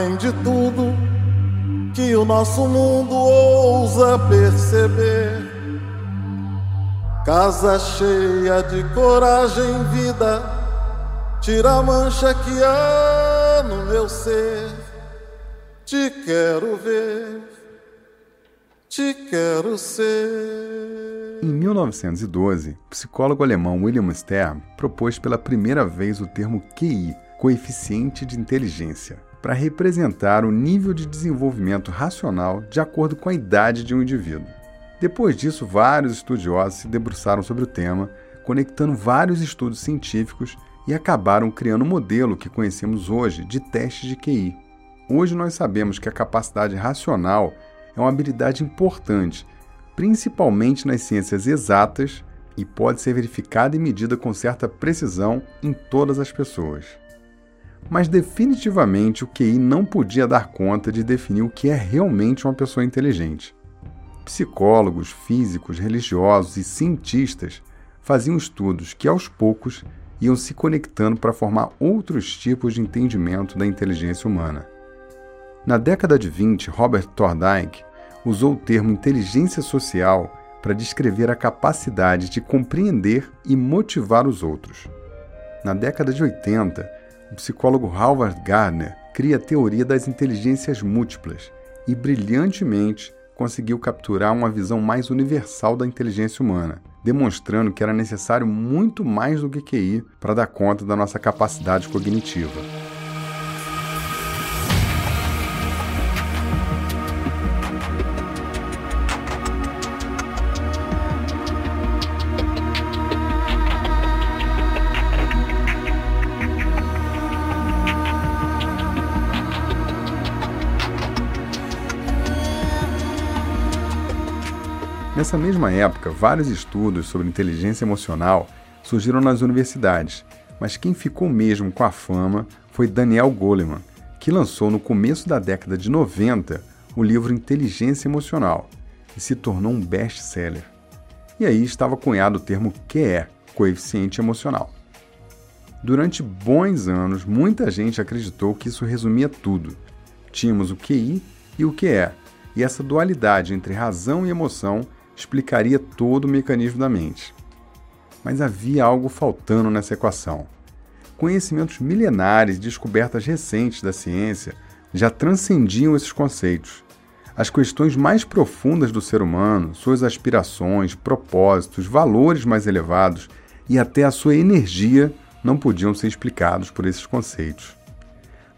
Além de tudo que o nosso mundo ousa perceber. Casa cheia de coragem, vida, tira a mancha que há no meu ser. Te quero ver, te quero ser. Em 1912, o psicólogo alemão William Stern propôs pela primeira vez o termo QI, coeficiente de inteligência, para representar o nível de desenvolvimento racional de acordo com a idade de um indivíduo. Depois disso, vários estudiosos se debruçaram sobre o tema, conectando vários estudos científicos e acabaram criando o um modelo que conhecemos hoje de teste de QI. Hoje nós sabemos que a capacidade racional é uma habilidade importante, principalmente nas ciências exatas, e pode ser verificada e medida com certa precisão em todas as pessoas. Mas definitivamente o QI não podia dar conta de definir o que é realmente uma pessoa inteligente. Psicólogos, físicos, religiosos e cientistas faziam estudos que aos poucos iam se conectando para formar outros tipos de entendimento da inteligência humana. Na década de 20, Robert Thorndike usou o termo inteligência social para descrever a capacidade de compreender e motivar os outros. Na década de 80, o psicólogo Howard Gardner cria a teoria das inteligências múltiplas e brilhantemente conseguiu capturar uma visão mais universal da inteligência humana, demonstrando que era necessário muito mais do que QI para dar conta da nossa capacidade cognitiva. Nessa mesma época, vários estudos sobre inteligência emocional surgiram nas universidades, mas quem ficou mesmo com a fama foi Daniel Goleman, que lançou no começo da década de 90 o livro Inteligência Emocional e se tornou um best-seller. E aí estava cunhado o termo QE, coeficiente emocional. Durante bons anos, muita gente acreditou que isso resumia tudo. Tínhamos o QI e o QE, e essa dualidade entre razão e emoção explicaria todo o mecanismo da mente. Mas havia algo faltando nessa equação. Conhecimentos milenares e descobertas recentes da ciência já transcendiam esses conceitos. As questões mais profundas do ser humano, suas aspirações, propósitos, valores mais elevados e até a sua energia não podiam ser explicados por esses conceitos.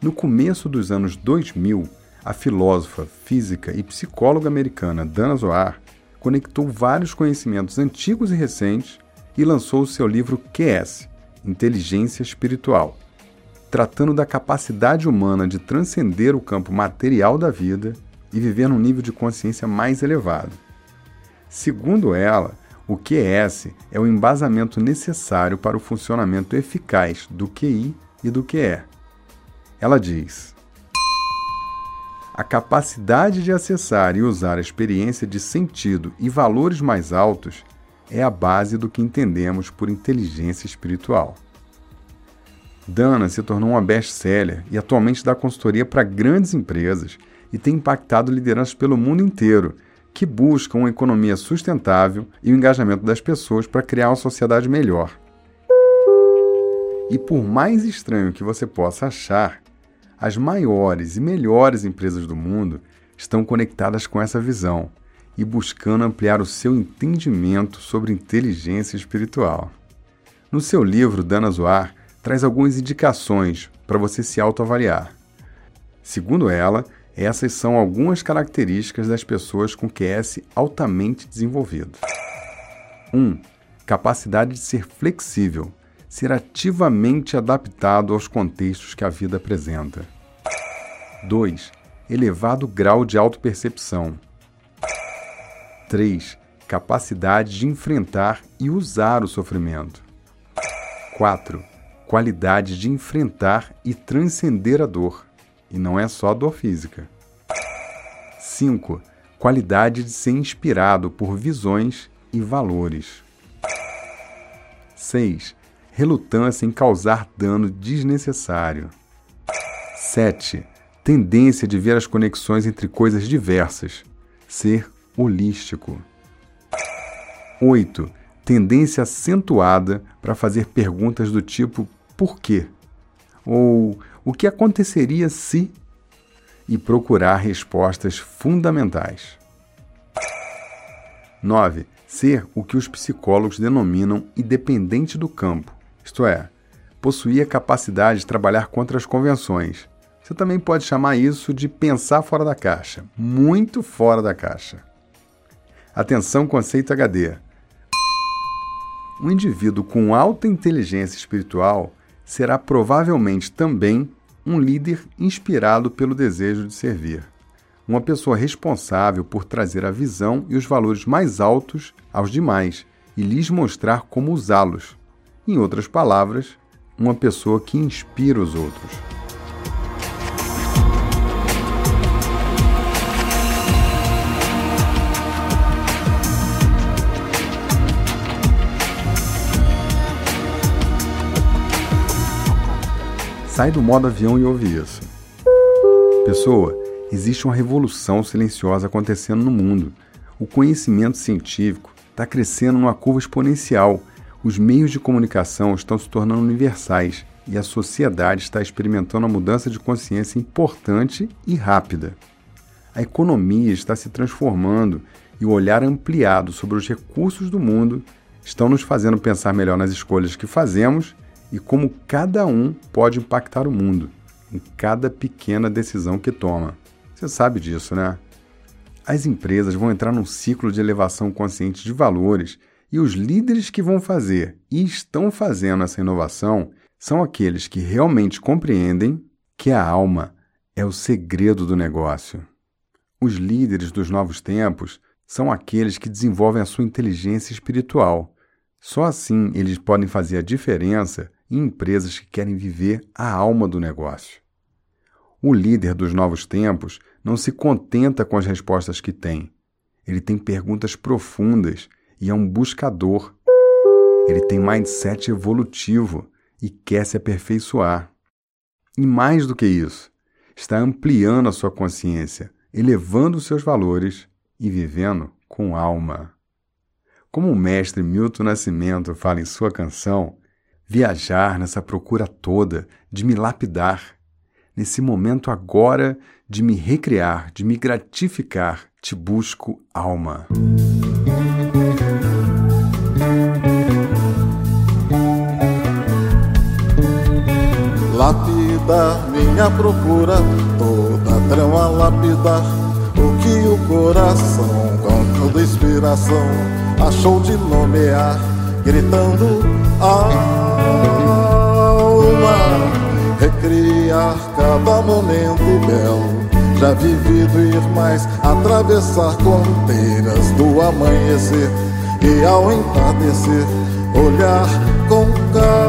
No começo dos anos 2000, a filósofa, física e psicóloga americana Dana Zohar conectou vários conhecimentos antigos e recentes e lançou o seu livro QS Inteligência Espiritual, tratando da capacidade humana de transcender o campo material da vida e viver num nível de consciência mais elevado. Segundo ela, o QS é o embasamento necessário para o funcionamento eficaz do QI e do QE. Ela diz: a capacidade de acessar e usar a experiência de sentido e valores mais altos é a base do que entendemos por inteligência espiritual. Dana se tornou uma best-seller e atualmente dá consultoria para grandes empresas e tem impactado lideranças pelo mundo inteiro que buscam uma economia sustentável e o engajamento das pessoas para criar uma sociedade melhor. E por mais estranho que você possa achar, as maiores e melhores empresas do mundo estão conectadas com essa visão e buscando ampliar o seu entendimento sobre inteligência espiritual. No seu livro, Dana Zoar traz algumas indicações para você se autoavaliar. Segundo ela, essas são algumas características das pessoas com QS altamente desenvolvido. 1. Um, capacidade de ser flexível, ser ativamente adaptado aos contextos que a vida apresenta. 2. Elevado grau de autopercepção. 3. Capacidade de enfrentar e usar o sofrimento. 4. Qualidade de enfrentar e transcender a dor. E não é só a dor física. 5. Qualidade de ser inspirado por visões e valores. 6 relutância em causar dano desnecessário. 7. Tendência de ver as conexões entre coisas diversas. Ser holístico. 8. Tendência acentuada para fazer perguntas do tipo por quê? Ou o que aconteceria se? E procurar respostas fundamentais. 9. Ser o que os psicólogos denominam independente do campo, isto é, possuir a capacidade de trabalhar contra as convenções. Você também pode chamar isso de pensar fora da caixa, muito fora da caixa. Atenção, conceito HD. Um indivíduo com alta inteligência espiritual será provavelmente também um líder inspirado pelo desejo de servir. Uma pessoa responsável por trazer a visão e os valores mais altos aos demais e lhes mostrar como usá-los. Em outras palavras, uma pessoa que inspira os outros. Sai do modo avião e ouve isso. Pessoa, existe uma revolução silenciosa acontecendo no mundo. O conhecimento científico está crescendo numa curva exponencial os meios de comunicação estão se tornando universais e a sociedade está experimentando uma mudança de consciência importante e rápida. A economia está se transformando e o olhar ampliado sobre os recursos do mundo estão nos fazendo pensar melhor nas escolhas que fazemos e como cada um pode impactar o mundo em cada pequena decisão que toma. Você sabe disso, né? As empresas vão entrar num ciclo de elevação consciente de valores e os líderes que vão fazer e estão fazendo essa inovação são aqueles que realmente compreendem que a alma é o segredo do negócio. Os líderes dos novos tempos são aqueles que desenvolvem a sua inteligência espiritual. Só assim eles podem fazer a diferença em empresas que querem viver a alma do negócio. O líder dos novos tempos não se contenta com as respostas que tem. Ele tem perguntas profundas e é um buscador. Ele tem mindset evolutivo e quer se aperfeiçoar. E mais do que isso, está ampliando a sua consciência, elevando seus valores e vivendo com alma. Como o mestre Milton Nascimento fala em sua canção, viajar nessa procura toda de me lapidar, nesse momento agora de me recriar, de me gratificar, te busco alma. Lapidar minha procura, toda trama lapidar o que o coração, com toda inspiração, achou de nomear, gritando alma, recriar cada momento belo já vivido ir mais, atravessar fronteiras do amanhecer e ao entardecer olhar com calma.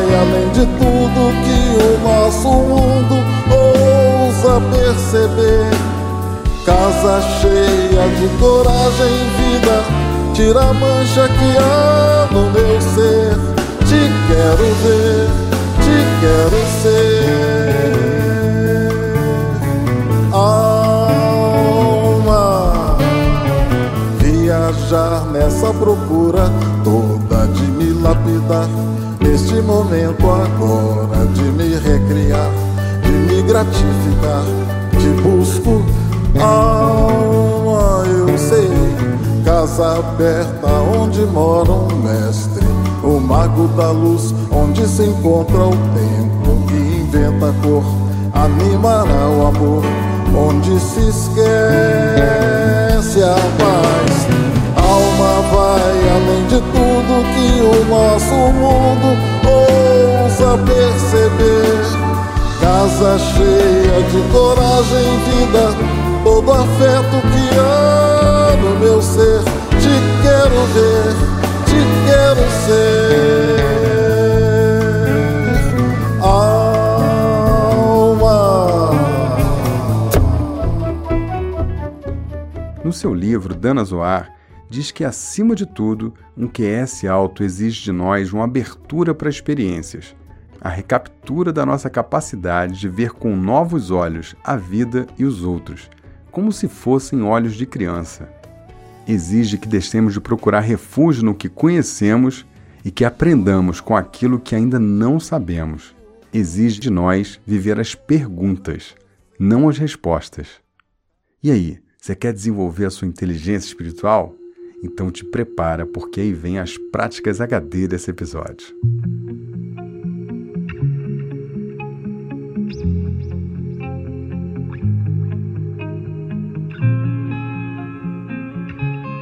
Vai além de tudo que o nosso mundo ousa perceber. Casa cheia de coragem vida, tira a mancha que há no meu ser. Te quero ver quero ser alma, viajar nessa procura toda de me lapidar. Neste momento agora de me recriar, de me gratificar, te busco alma, eu sei, casa aberta onde mora um mestre o mago da luz, onde se encontra o tempo que inventa a cor, animará o amor, onde se esquece a paz. Alma vai além de tudo que o nosso mundo ousa perceber. Casa cheia de coragem e vida, todo afeto que há no meu ser, te quero ver te quero ser. Alma. No seu livro Dana Zoar, diz que, acima de tudo, um QS alto exige de nós uma abertura para experiências, a recaptura da nossa capacidade de ver com novos olhos a vida e os outros, como se fossem olhos de criança. Exige que deixemos de procurar refúgio no que conhecemos e que aprendamos com aquilo que ainda não sabemos. Exige de nós viver as perguntas, não as respostas. E aí, você quer desenvolver a sua inteligência espiritual? Então te prepara, porque aí vem as práticas HD desse episódio.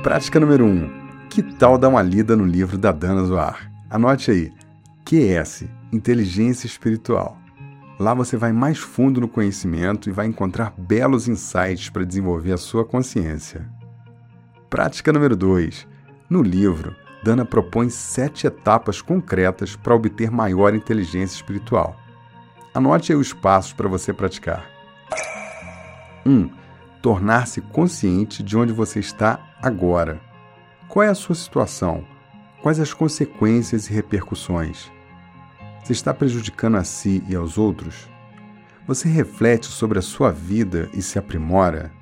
Prática número 1. Um, que tal dar uma lida no livro da Dana Zoar? Anote aí. QS Inteligência Espiritual. Lá você vai mais fundo no conhecimento e vai encontrar belos insights para desenvolver a sua consciência. Prática número 2. No livro, Dana propõe sete etapas concretas para obter maior inteligência espiritual. Anote aí os passos para você praticar. 1. Um, tornar-se consciente de onde você está agora. Qual é a sua situação? Quais as consequências e repercussões? Você está prejudicando a si e aos outros? Você reflete sobre a sua vida e se aprimora?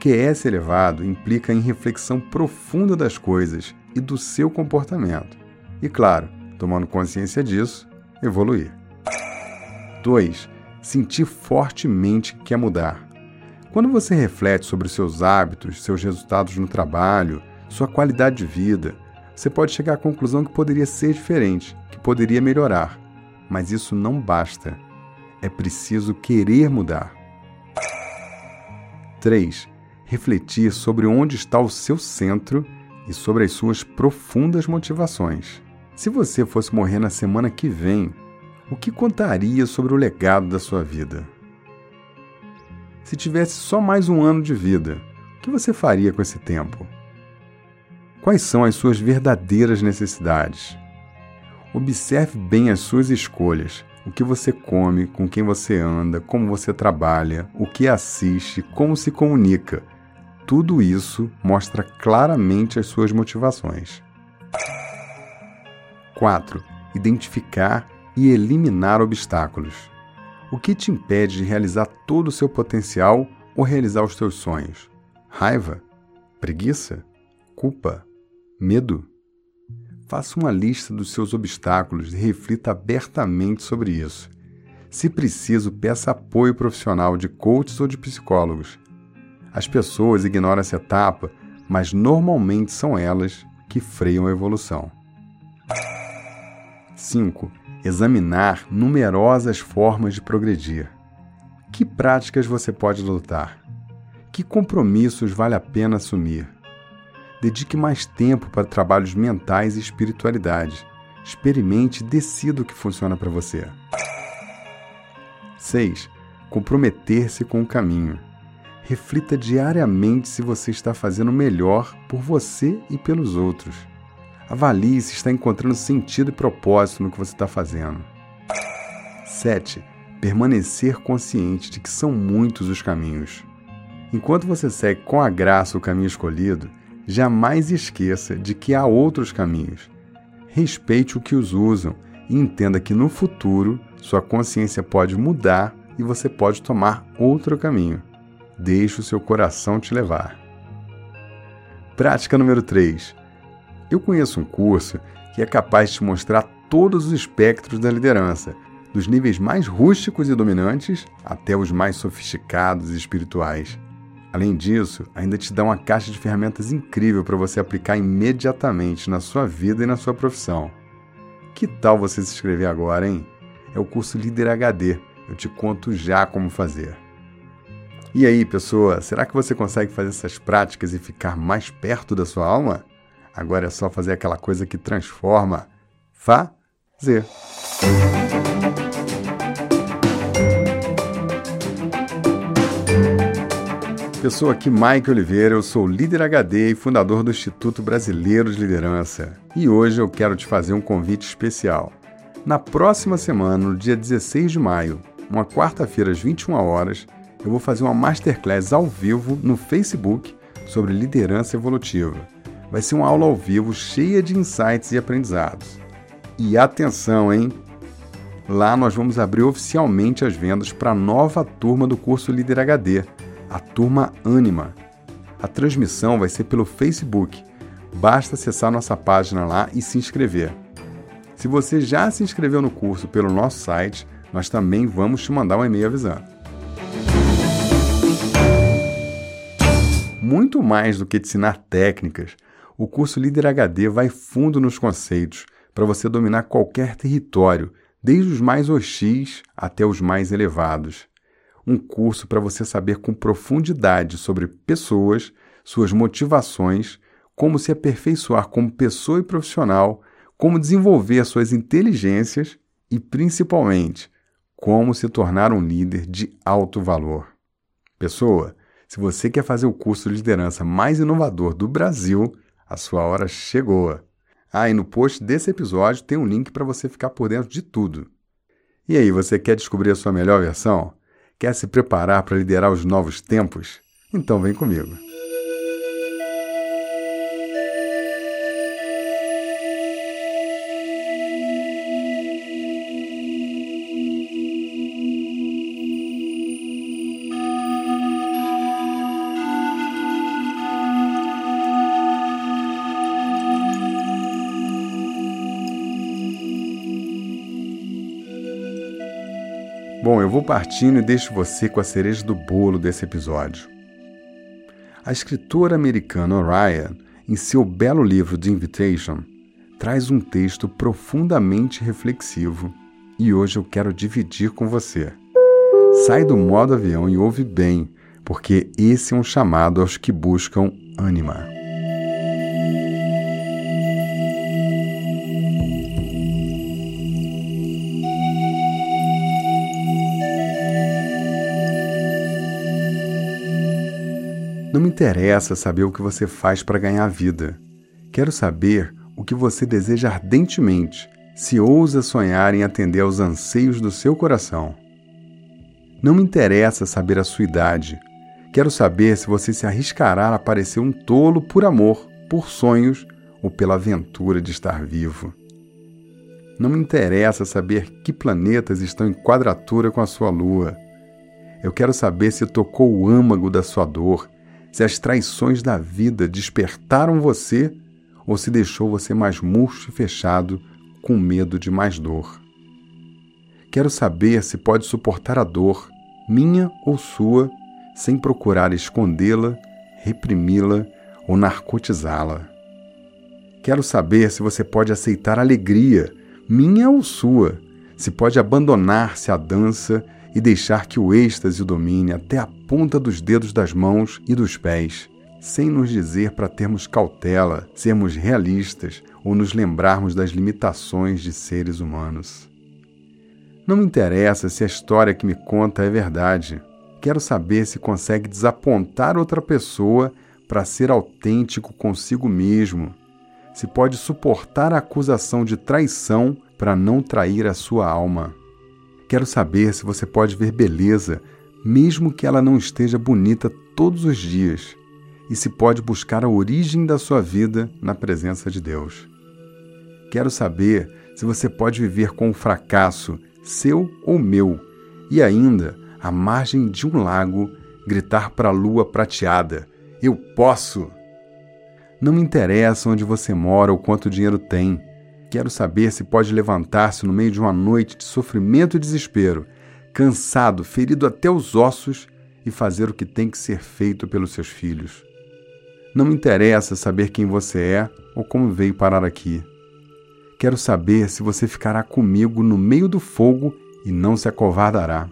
QS elevado implica em reflexão profunda das coisas e do seu comportamento. E claro, tomando consciência disso, evoluir. 2. Sentir fortemente que quer mudar. Quando você reflete sobre seus hábitos, seus resultados no trabalho, sua qualidade de vida, você pode chegar à conclusão que poderia ser diferente, que poderia melhorar. Mas isso não basta. É preciso querer mudar. 3. Refletir sobre onde está o seu centro e sobre as suas profundas motivações. Se você fosse morrer na semana que vem, o que contaria sobre o legado da sua vida? Se tivesse só mais um ano de vida, o que você faria com esse tempo? Quais são as suas verdadeiras necessidades? Observe bem as suas escolhas, o que você come, com quem você anda, como você trabalha, o que assiste, como se comunica. Tudo isso mostra claramente as suas motivações. 4. Identificar e eliminar obstáculos. O que te impede de realizar todo o seu potencial ou realizar os teus sonhos? Raiva? Preguiça? Culpa? Medo? Faça uma lista dos seus obstáculos e reflita abertamente sobre isso. Se preciso, peça apoio profissional de coaches ou de psicólogos. As pessoas ignoram essa etapa, mas normalmente são elas que freiam a evolução. 5 examinar numerosas formas de progredir. Que práticas você pode adotar? Que compromissos vale a pena assumir? Dedique mais tempo para trabalhos mentais e espiritualidade. Experimente e decida o que funciona para você. 6. Comprometer-se com o caminho. Reflita diariamente se você está fazendo melhor por você e pelos outros. Avalie se está encontrando sentido e propósito no que você está fazendo. 7. Permanecer consciente de que são muitos os caminhos. Enquanto você segue com a graça o caminho escolhido, jamais esqueça de que há outros caminhos. Respeite o que os usam e entenda que no futuro sua consciência pode mudar e você pode tomar outro caminho. Deixe o seu coração te levar. Prática número 3 eu conheço um curso que é capaz de te mostrar todos os espectros da liderança, dos níveis mais rústicos e dominantes até os mais sofisticados e espirituais. Além disso, ainda te dá uma caixa de ferramentas incrível para você aplicar imediatamente na sua vida e na sua profissão. Que tal você se inscrever agora, hein? É o curso Líder HD. Eu te conto já como fazer. E aí, pessoa, será que você consegue fazer essas práticas e ficar mais perto da sua alma? Agora é só fazer aquela coisa que transforma. Fazer. Pessoa aqui, Mike Oliveira, eu sou líder HD e fundador do Instituto Brasileiro de Liderança. E hoje eu quero te fazer um convite especial. Na próxima semana, no dia 16 de maio, uma quarta-feira às 21 horas, eu vou fazer uma masterclass ao vivo no Facebook sobre liderança evolutiva. Vai ser uma aula ao vivo cheia de insights e aprendizados. E atenção, hein? Lá nós vamos abrir oficialmente as vendas para a nova turma do curso Líder HD, a turma Anima. A transmissão vai ser pelo Facebook. Basta acessar nossa página lá e se inscrever. Se você já se inscreveu no curso pelo nosso site, nós também vamos te mandar um e-mail avisando. Muito mais do que te ensinar técnicas, o curso Líder HD vai fundo nos conceitos para você dominar qualquer território, desde os mais hostis até os mais elevados. Um curso para você saber com profundidade sobre pessoas, suas motivações, como se aperfeiçoar como pessoa e profissional, como desenvolver suas inteligências e, principalmente, como se tornar um líder de alto valor. Pessoa, se você quer fazer o curso de liderança mais inovador do Brasil, a sua hora chegou. Ah, e no post desse episódio tem um link para você ficar por dentro de tudo. E aí, você quer descobrir a sua melhor versão? Quer se preparar para liderar os novos tempos? Então vem comigo. Bom, eu vou partindo e deixo você com a cereja do bolo desse episódio. A escritora americana Orion, em seu belo livro The Invitation, traz um texto profundamente reflexivo e hoje eu quero dividir com você. Sai do modo avião e ouve bem, porque esse é um chamado aos que buscam ânima. Interessa saber o que você faz para ganhar vida. Quero saber o que você deseja ardentemente, se ousa sonhar em atender aos anseios do seu coração. Não me interessa saber a sua idade. Quero saber se você se arriscará a parecer um tolo por amor, por sonhos ou pela aventura de estar vivo. Não me interessa saber que planetas estão em quadratura com a sua lua. Eu quero saber se tocou o âmago da sua dor, se as traições da vida despertaram você ou se deixou você mais murcho e fechado com medo de mais dor. Quero saber se pode suportar a dor, minha ou sua, sem procurar escondê-la, reprimi-la ou narcotizá-la. Quero saber se você pode aceitar a alegria, minha ou sua, se pode abandonar-se à dança e deixar que o êxtase o domine até a ponta dos dedos das mãos e dos pés, sem nos dizer para termos cautela, sermos realistas ou nos lembrarmos das limitações de seres humanos. Não me interessa se a história que me conta é verdade. Quero saber se consegue desapontar outra pessoa para ser autêntico consigo mesmo. Se pode suportar a acusação de traição para não trair a sua alma. Quero saber se você pode ver beleza, mesmo que ela não esteja bonita todos os dias, e se pode buscar a origem da sua vida na presença de Deus. Quero saber se você pode viver com o fracasso, seu ou meu, e ainda, à margem de um lago, gritar para a lua prateada: Eu posso! Não me interessa onde você mora ou quanto dinheiro tem. Quero saber se pode levantar-se no meio de uma noite de sofrimento e desespero, cansado, ferido até os ossos, e fazer o que tem que ser feito pelos seus filhos. Não me interessa saber quem você é ou como veio parar aqui. Quero saber se você ficará comigo no meio do fogo e não se acovardará.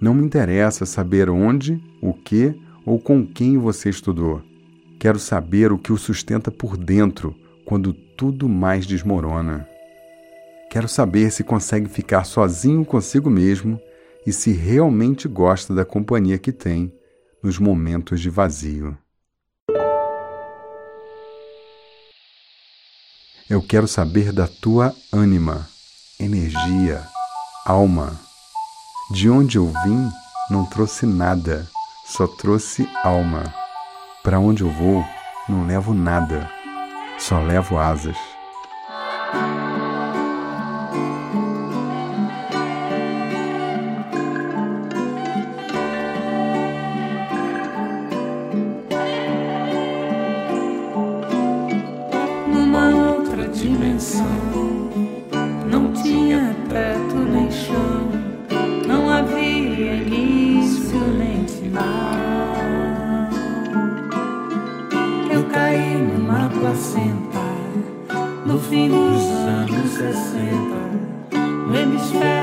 Não me interessa saber onde, o que ou com quem você estudou. Quero saber o que o sustenta por dentro quando tudo mais desmorona. Quero saber se consegue ficar sozinho consigo mesmo e se realmente gosta da companhia que tem nos momentos de vazio. Eu quero saber da tua ânima, energia, alma. De onde eu vim, não trouxe nada, só trouxe alma. Para onde eu vou, não levo nada só levo asas. Deixa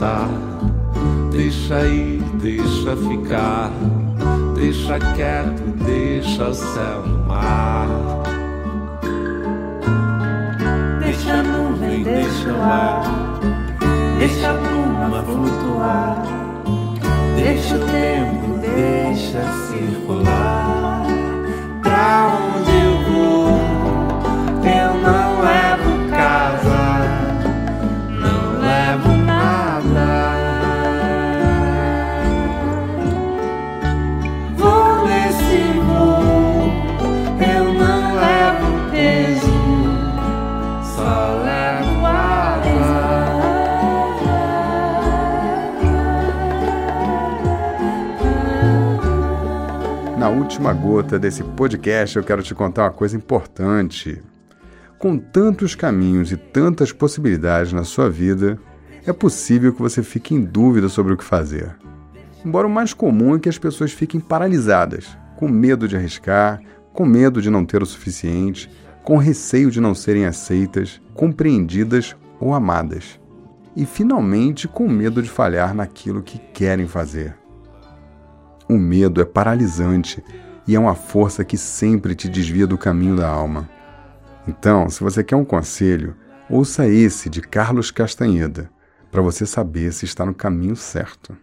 estar. Deixa ir, deixa ficar. Deixa quieto, deixa o céu no mar. Deixa a nuvem, deixa o ar. Deixa a pluma flutuar. Deixa o tempo, deixa circular. Pra última gota desse podcast, eu quero te contar uma coisa importante. Com tantos caminhos e tantas possibilidades na sua vida, é possível que você fique em dúvida sobre o que fazer. Embora o mais comum é que as pessoas fiquem paralisadas, com medo de arriscar, com medo de não ter o suficiente, com receio de não serem aceitas, compreendidas ou amadas. E finalmente com medo de falhar naquilo que querem fazer. O medo é paralisante e é uma força que sempre te desvia do caminho da alma. Então, se você quer um conselho, ouça esse de Carlos Castanheda, para você saber se está no caminho certo.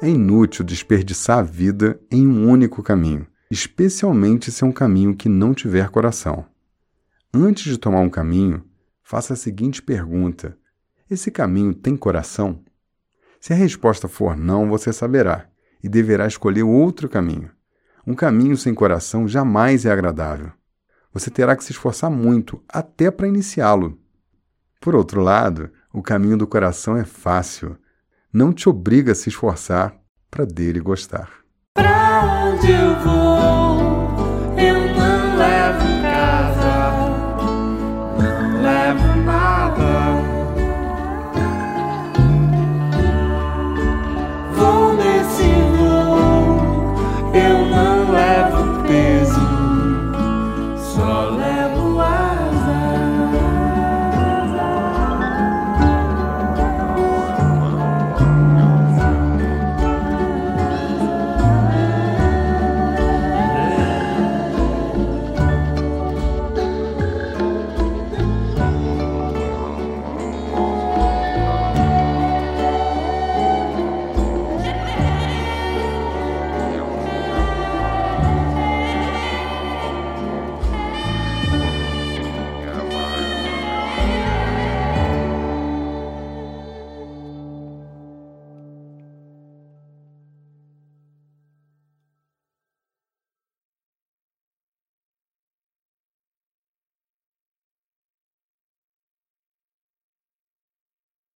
É inútil desperdiçar a vida em um único caminho, especialmente se é um caminho que não tiver coração. Antes de tomar um caminho, faça a seguinte pergunta: Esse caminho tem coração? Se a resposta for não, você saberá e deverá escolher outro caminho. Um caminho sem coração jamais é agradável. Você terá que se esforçar muito até para iniciá-lo. Por outro lado, o caminho do coração é fácil. Não te obriga a se esforçar para dele gostar. Pra onde eu vou?